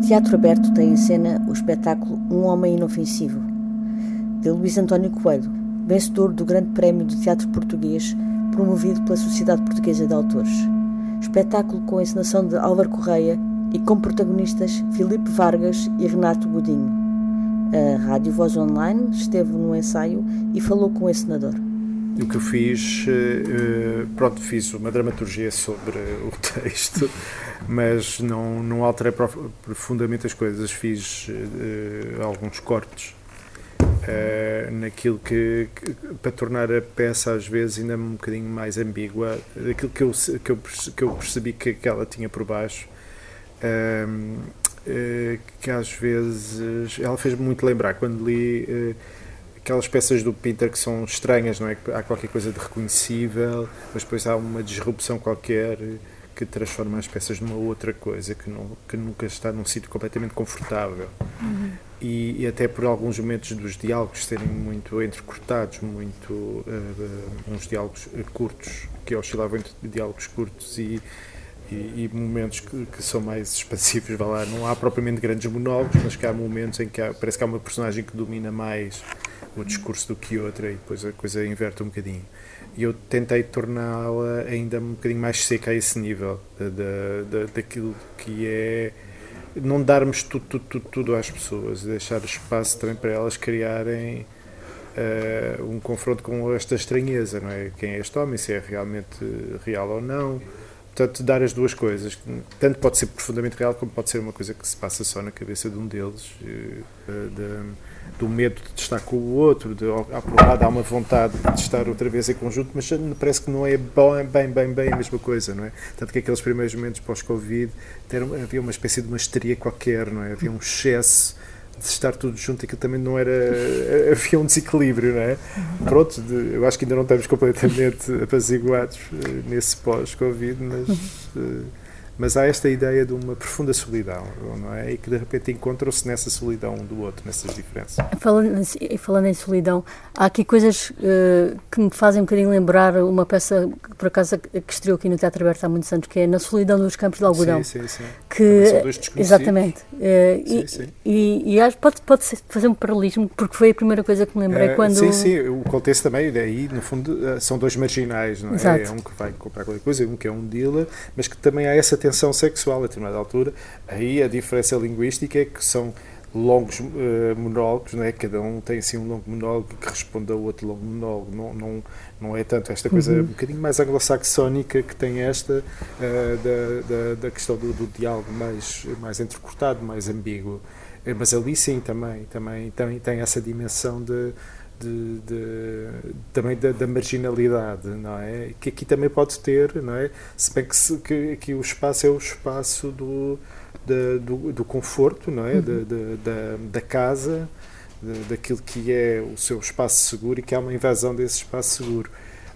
Teatro Aberto tem em cena o espetáculo Um Homem Inofensivo, de Luís António Coelho, vencedor do Grande Prémio do Teatro Português, promovido pela Sociedade Portuguesa de Autores. Espetáculo com a encenação de Álvaro Correia e com protagonistas Filipe Vargas e Renato Godinho. A Rádio Voz Online esteve no ensaio e falou com o encenador. O que eu fiz, eh, pronto, fiz uma dramaturgia sobre o texto, mas não, não alterei profundamente as coisas, fiz uh, alguns cortes naquilo que, que, para tornar a peça às vezes ainda um bocadinho mais ambígua, daquilo que eu, que eu, que eu percebi que, que ela tinha por baixo. Uh, que às vezes ela fez-me muito lembrar quando li aquelas peças do Pinter que são estranhas, não é? Há qualquer coisa de reconhecível, mas depois há uma disrupção qualquer que transforma as peças numa outra coisa, que, não, que nunca está num sítio completamente confortável. Uhum. E, e, até por alguns momentos dos diálogos serem muito entrecortados, muito uh, uns diálogos curtos, que oscilavam entre diálogos curtos e, e, e momentos que, que, são mais expansivos, vai lá. Não há propriamente grandes monólogos, mas que há momentos em que há, parece que há uma personagem que domina mais o discurso do que outra e depois a coisa inverte um bocadinho. E eu tentei torná-la ainda um bocadinho mais seca a esse nível, da, daquilo que é não darmos tudo, tudo, tudo, tudo às pessoas, deixar espaço também para elas criarem uh, um confronto com esta estranheza, não é? Quem é este homem, se é realmente real ou não. Portanto, dar as duas coisas. Tanto pode ser profundamente real, como pode ser uma coisa que se passa só na cabeça de um deles. Uh, de, do medo de estar com o outro, de, ao, por um lado há uma vontade de estar outra vez em conjunto, mas parece que não é bem, bem, bem a mesma coisa, não é? Tanto que aqueles primeiros momentos pós-Covid havia uma espécie de uma histeria qualquer, não é? Havia um excesso de estar tudo junto, aquilo também não era. havia um desequilíbrio, não é? Pronto, de, eu acho que ainda não estamos completamente apaziguados uh, nesse pós-Covid, mas. Uh, mas há esta ideia de uma profunda solidão, não é? E que de repente encontram-se nessa solidão um do outro, nessas diferenças. Falando, falando em solidão, há aqui coisas uh, que me fazem um bocadinho lembrar uma peça que por acaso que estreou aqui no Teatro Aberto há muitos anos, que é Na Solidão dos Campos de Algodão. Sim, sim, sim. Que, são dois exatamente. Uh, sim, e, sim. E, e, acho que pode, pode fazer um paralelismo, porque foi a primeira coisa que me lembrei uh, quando. Sim, sim, o contexto também, daí no fundo são dois marginais, não é? Exato. É um que vai comprar qualquer coisa, um que é um dealer, mas que também há essa tensão sexual a determinada altura. Aí a diferença linguística é que são longos uh, monólogos, não é? cada um tem assim um longo monólogo que responde ao outro longo monólogo. Não, não, não é tanto esta coisa uhum. um bocadinho mais anglo-saxónica que tem esta uh, da, da, da, questão do, do, diálogo mais, mais entrecortado, mais ambíguo. Uh, mas ali sim também, também, também tem essa dimensão de de, de, também da, da, marginalidade, não é? Que aqui também pode ter, não é? Se bem que, se, que, que o espaço é o espaço do, da, do, do, conforto, não é? Uhum. Da, da, da, casa, daquilo que é o seu espaço seguro e que há uma invasão desse espaço seguro.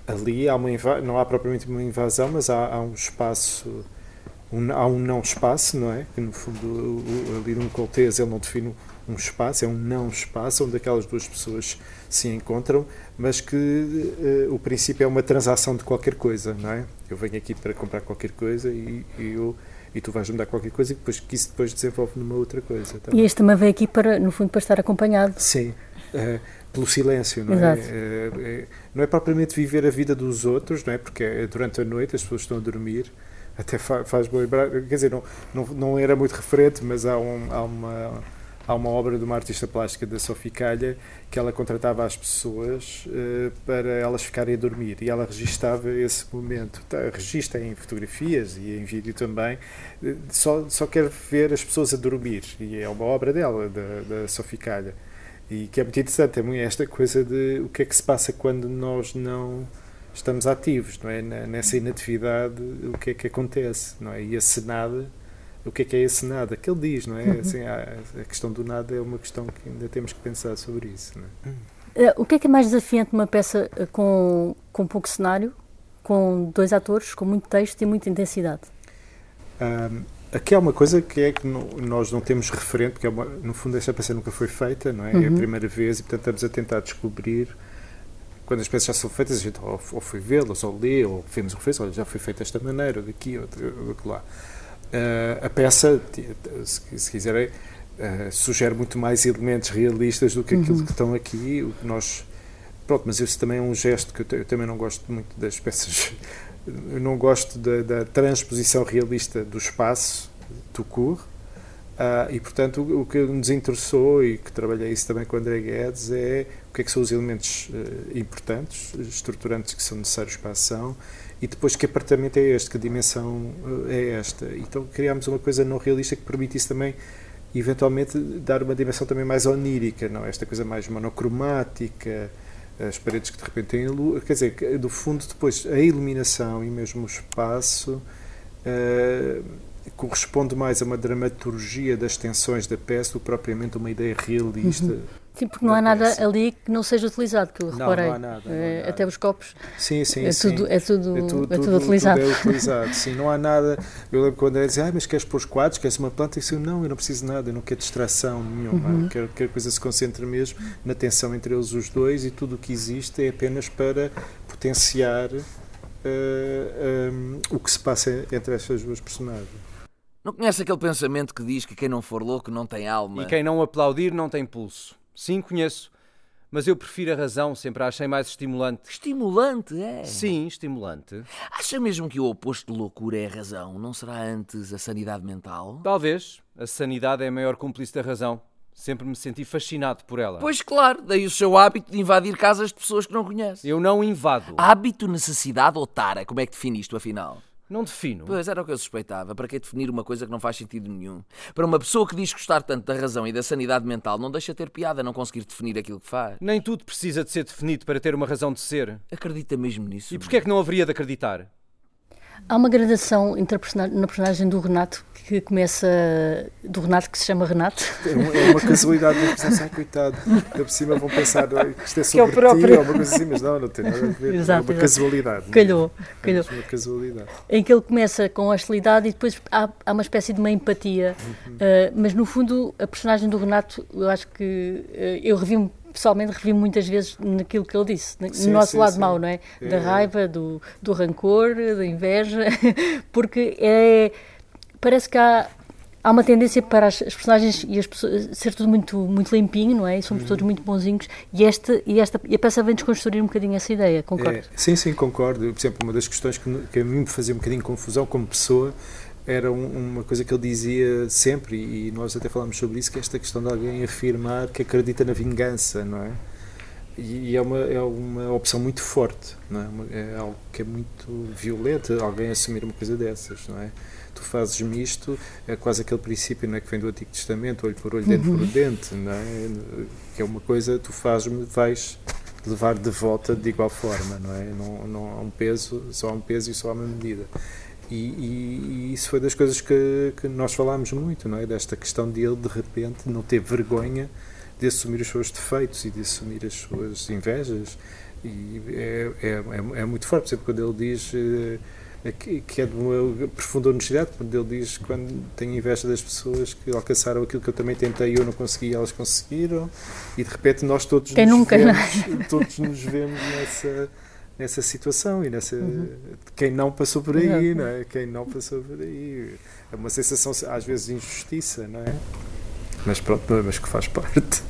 Ali há uma não há propriamente uma invasão, mas há, há um espaço, um, há um não espaço, não é? Que no fundo ali no Coltês ele não define um espaço, é um não espaço onde aquelas duas pessoas se encontram, mas que uh, o princípio é uma transação de qualquer coisa, não é? Eu venho aqui para comprar qualquer coisa e, e eu e tu vais-me dar qualquer coisa e depois, que isso depois desenvolve numa outra coisa. Tá? E este também veio aqui, para, no fundo, para estar acompanhado. Sim, uh, pelo silêncio, não é? Uh, não é propriamente viver a vida dos outros, não é? Porque é durante a noite as pessoas estão a dormir, até faz-me lembrar, quer dizer, não, não, não era muito referente, mas há, um, há uma há uma obra de uma artista plástica da Sophie Calha que ela contratava as pessoas uh, para elas ficarem a dormir e ela registava esse momento. Tá, registra em fotografias e em vídeo também, uh, só, só quer ver as pessoas a dormir e é uma obra dela, da, da Sophie Calha. E que é muito interessante, é esta coisa de o que é que se passa quando nós não estamos ativos, não é? Nessa inatividade, o que é que acontece, não é? E a cenada o que é que é esse nada que ele diz, não é? Uhum. Assim, a, a, questão do nada é uma questão que ainda temos que pensar sobre isso. É? Uh, o que é que é mais desafiante numa peça eh, com, com pouco cenário, com dois atores, com muito texto e muita intensidade? Um, aqui há uma coisa que é que nós não temos referente, porque é uma, no fundo esta peça nunca foi feita, não é? Uhum. É a uhum. primeira vez e portanto estamos a tentar descobrir quando as peças já são feitas, a gente ou, ou foi vê-las, ou lê, ou vemos referência, olha, já foi feita desta maneira, daqui, ou, ou lá. a peça, se, quiserem, sugere muito mais elementos realistas do que aquilo uhum. que estão aqui. O que nós. Pronto, mas isso também é um gesto que eu, eu também não gosto muito das peças. Eu não gosto da, da transposição realista do espaço, do cur. Uh, e, portanto, o, o, que nos interessou e que trabalhei isso também com o André Guedes é o que é que são os elementos uh, importantes, estruturantes que são necessários para a ação e depois que apartamento é este, que dimensão uh, é esta. Então criámos uma coisa não realista que permitisse também eventualmente dar uma dimensão também mais onírica, não? esta coisa mais monocromática, as paredes que de repente têm luz, quer dizer, do fundo depois a iluminação e mesmo o espaço corresponde mais a uma dramaturgia das tensões da peça do que propriamente uma ideia realista. Uhum. Sim, porque não há nada ali que não seja utilizado, que eu não, reparei. Não há nada, não há nada. Até os copos. Sim, sim, é sim. Tudo, é, tudo, é, tudo, é tudo utilizado. Tudo é utilizado, sim. Não há nada. Eu lembro quando ele dizia, ah, mas queres pôr os quadros, queres uma planta? Eu disse, não, eu não preciso de nada, eu não quero distração nenhuma. Uhum. Quero que a coisa se concentre mesmo na tensão entre eles os dois e tudo o que existe é apenas para potenciar uh, eh, um, o que se passa entre estas duas personagens. Não conhece aquele pensamento que diz que quem não for louco não tem alma? E quem não aplaudir não tem pulso. Sim, conheço. Mas eu prefiro a razão, sempre a achei mais estimulante. Estimulante, é? Sim, estimulante. Acha mesmo que o oposto de loucura é a razão? Não será antes a sanidade mental? Talvez. A sanidade é a maior cúmplice da razão. Sempre me senti fascinado por ela. Pois claro, daí o seu hábito de invadir casas de pessoas que não conhece. Eu não invado. Hábito, necessidade ou tara? Como é que define isto, afinal? Não defino. Pois era o que eu suspeitava. Para que definir uma coisa que não faz sentido nenhum? Para uma pessoa que diz gostar tanto da razão e da sanidade mental, não deixa ter piada não conseguir definir aquilo que faz. Nem tudo precisa de ser definido para ter uma razão de ser. Acredita mesmo nisso? E porquê é que não haveria de acreditar? Há uma gradação na personagem do Renato que começa do Renato que se chama Renato. É, uma, é casualidade, não pensar, ai coitado, por cima vão pensar que isto é sobre que é o próprio... ti ou uma coisa assim, mas não, não tem nada a ver. Exato, é uma casualidade. Calhou, é calhou. uma casualidade. Em que ele começa com hostilidade e depois há, há uma espécie de uma empatia, uhum. uh, mas no fundo a personagem do Renato, eu acho que uh, eu revi-me pessoalmente revi muitas vezes naquilo que ele disse, no sim, nosso sim, lado sim. mau, não é? é? Da raiva, do, do rancor, da inveja, porque é, parece que há, há uma tendência para as, as personagens e as pessoas ser tudo muito, muito limpinho, não é? E somos uhum. todos muito bonzinhos e esta, e esta e a peça vem desconstruir um bocadinho essa ideia, concordo? É, sim, sim, concordo. Por exemplo, uma das questões que, que a mim me fazia um bocadinho confusão como pessoa era um, uma coisa que ele dizia sempre, e nós até falámos sobre isso, que é esta questão de alguém afirmar que acredita na vingança, não é? E, é, uma, é uma opção muito forte, não é? É algo que é muito violento, alguém assumir uma coisa dessas, não é? Tu fazes misto, é quase aquele princípio não é, que vem do Antigo Testamento, olho por olho, dente por uhum. dente, não é? Que é uma coisa, tu fazes, vais levar de volta de igual forma, não é? Não, não há um peso, só há um peso e só há uma medida. E, e, e, isso foi das coisas que, que, nós falámos muito, não é? Desta questão de ele, de repente, não ter vergonha de assumir os seus defeitos e de assumir as suas invejas. E é, é, é, é muito forte, exemplo, quando ele diz é, que é de uma profunda honestidade, quando ele diz quando tenho inveja das pessoas que alcançaram aquilo que eu também tentei e eu não consegui elas conseguiram, e de repente nós todos, Quem nos, nunca, vemos, todos nos vemos nessa nessa situação e nessa uhum. quem não passou por aí, não é? Quem não passou por aí é uma sensação às vezes de injustiça, não é? Mas pronto, mas que faz parte.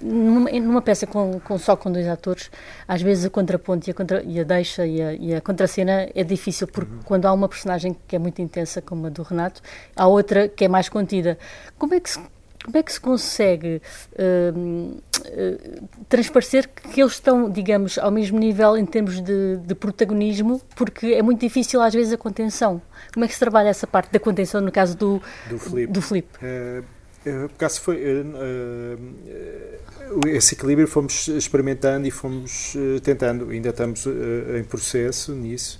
Numa, numa peça com, com, só com dois atores, às vezes a contraponto e a, contra, e a deixa e a, e a contracena é difícil, porque uhum. quando há uma personagem que é muito intensa, como a do Renato, há outra que é mais contida. Como é que se como é que se consegue uh, uh, transparecer que eles estão, digamos, ao mesmo nível em termos de, de, protagonismo, porque é muito difícil às vezes a contenção. Como é que se trabalha essa parte da contenção no caso do, do Filipe? Do Filipe? Uh, por acaso foi esse equilíbrio fomos experimentando e fomos tentando ainda estamos em processo nisso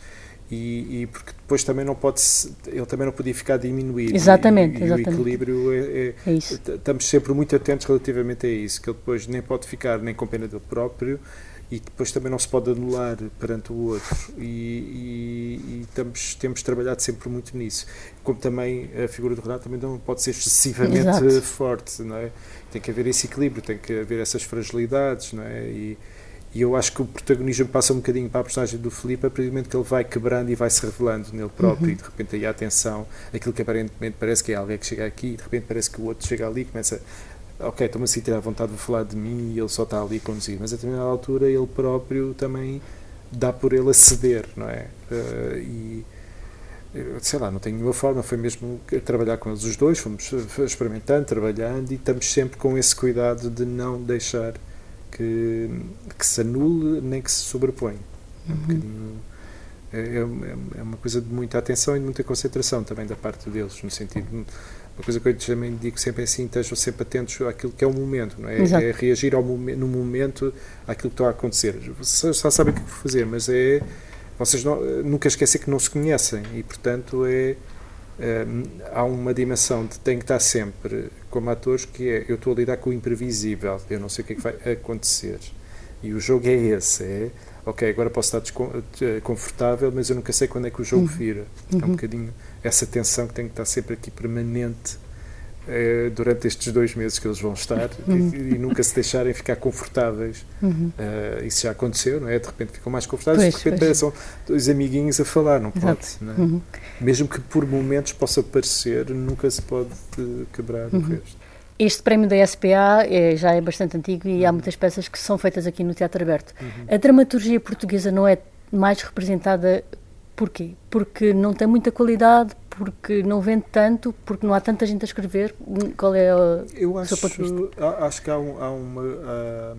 e, e, porque depois também não pode ele também não podia ficar diminuído exatamente, e, e exatamente. o equilíbrio é, é, é estamos sempre muito atentos relativamente a isso que ele depois nem pode ficar nem com pena dele próprio e depois também não se pode anular perante o outro e, e, e estamos, temos trabalhado sempre muito nisso como também a figura do Renato também não pode ser excessivamente Exato. forte não é? tem que haver esse equilíbrio tem que haver essas fragilidades não é? e, E eu acho que o protagonismo passa um bocadinho para a personagem do Filipe, a partir do momento que ele vai quebrando e vai se revelando nele próprio, uhum. e de repente aí a atenção, aquilo que aparentemente parece que é alguém que chega aqui, e de repente parece que o outro chega ali e começa. Ok, estou-me a sentir à vontade de falar de mim e ele só está ali a conduzir, mas a determinada altura ele próprio também dá por ele a ceder, não é? Uh, e sei lá, não tenho nenhuma forma, foi mesmo trabalhar com eles os dois, fomos experimentando, trabalhando e estamos sempre com esse cuidado de não deixar que, que se anule nem que se sobrepõe. Uhum. É, é, é, uma coisa de muita atenção e de muita concentração também da parte deles, no sentido. Uma coisa que eu também digo sempre é assim: estejam sempre atentos àquilo que é o momento, não é? É reagir ao momento, no momento àquilo que está a acontecer. Vocês só sabem o que fazer, mas é. Vocês não, nunca esquecem que não se conhecem e, portanto, é há uma dimensão de tem que estar sempre como atores que é eu estou a lidar com o imprevisível, eu não sei o que é que vai acontecer. E o jogo é esse, é ok, agora posso estar confortável, mas eu nunca sei quando é que o jogo uhum. vira. Uhum. É um bocadinho essa tensão que tem que estar sempre aqui permanente eh, durante estes dois meses que eles vão estar uhum. e, e, nunca se deixarem ficar confortáveis. Uhum. Uh, isso já aconteceu, não é? De repente ficam mais confortáveis, pois, de repente são dois amiguinhos a falar, não pode. Não é? uhum. Mesmo que por momentos possa parecer, nunca se pode quebrar o uhum. resto. Este prémio da SPA é, já é bastante antigo e há uhum. muitas peças que são feitas aqui no Teatro Aberto. A dramaturgia portuguesa não é mais representada porquê? Porque não tem muita qualidade, porque não vende tanto, porque não há tanta gente a escrever? Qual é o, eu acho, seu ponto de vista? Acho que há, um, há uma. Uh,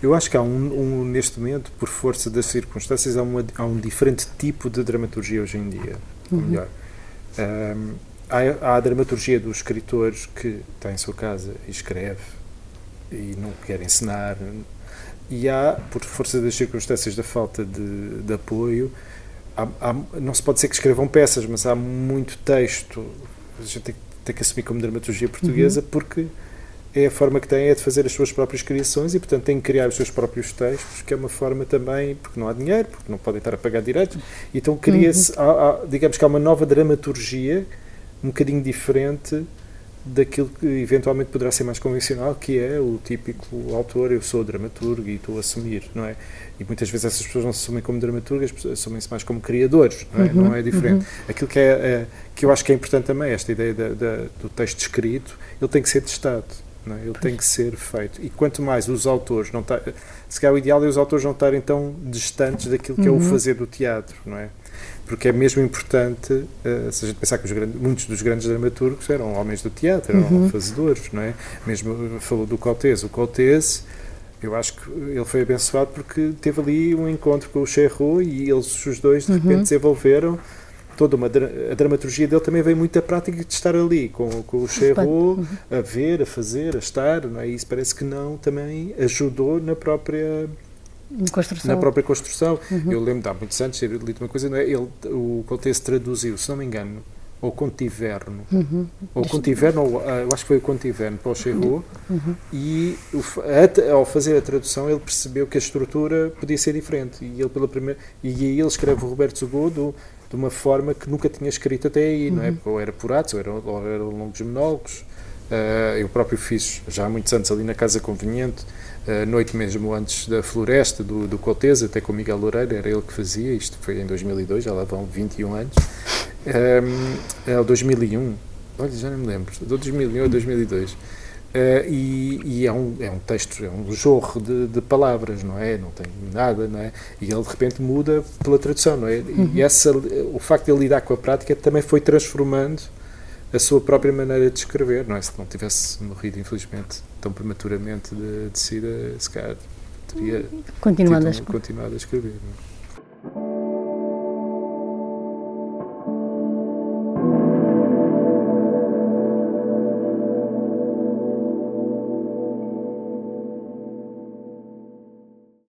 eu acho que há um, um, neste momento, por força das circunstâncias, há, uma, há um diferente tipo de dramaturgia hoje em dia. Ou uhum. melhor, um, há, há, a dramaturgia do escritor que está em sua casa e escreve e não quer ensinar, e há, por força das circunstâncias da falta de, de apoio, há, há, não se pode dizer que escrevam peças, mas há muito texto. A gente tem, tem que assumir como dramaturgia portuguesa uhum. porque é a forma que tem é de fazer as suas próprias criações e, portanto, tem que criar os seus próprios textos, que é uma forma também, porque não há dinheiro, porque não podem estar a pagar direitos, então cria-se, uhum. digamos que há uma nova dramaturgia, um bocadinho diferente daquilo que eventualmente poderá ser mais convencional, que é o típico autor, eu sou dramaturgo e estou a assumir, não é? E muitas vezes essas pessoas não se assumem como dramaturgas, assumem-se mais como criadores, não é, uhum, não é diferente. Uhum. Aquilo que, é, é, que eu acho que é importante também, esta ideia da, da, do texto escrito, ele tem que ser testado, não é? ele pois. tem que ser feito. E quanto mais os autores não tá, se calhar o ideal é os autores não estarem tão distantes daquilo que uhum. é o uhum. fazer do teatro, não é? porque é mesmo importante, uh, se a gente pensar que grandes, muitos dos grandes dramaturgos eram homens do teatro, eram uhum. fazedores, não é? Mesmo falou do Cortés. O Cortés, eu acho que ele foi abençoado porque teve ali um encontro com o Cherro e eles, os dois, de uhum. repente desenvolveram toda uma a dramaturgia dele também veio muito da prática de estar ali com, com o Cherro uhum. a ver, a fazer, a estar, não é? E isso parece que não também ajudou na própria na própria construção. Uhum. Eu lembro de há muitos anos ter lido uma coisa, não é? Ele, o Coltes traduziu, se não me engano, ou Contiverno, uhum. ou Contiverno, ou, ah, eu acho que foi o Contiverno para o Cherro, uhum. e o, a, ao fazer a tradução ele percebeu que a estrutura podia ser diferente, e ele pela primeira, e aí ele escreve o Roberto Segundo de uma forma que nunca tinha escrito até aí, não é? Uhum. Ou era por atos, ou eram, ou eram longos monólogos, uh, eu próprio fiz já há muitos anos ali na Casa Conveniente, a noite mesmo antes da floresta do, do Cotez, até com o Miguel Loureiro, era ele que fazia, isto foi em 2002, já lá vão 21 anos, um, é o 2001, olha, já não me lembro, de 2001 a 2002. Uh, e, e é, um, é um texto, é um jorro de, de, palavras, não é? Não tem nada, não é? E ele de repente muda pela tradução, não é? Uhum. E essa, o facto de ele lidar com a prática também foi transformando a sua própria maneira de escrever, não é? Se não tivesse morrido, infelizmente, tão prematuramente de, de SIDA, se calhar teria continuado, a, continuado a escrever. Não é?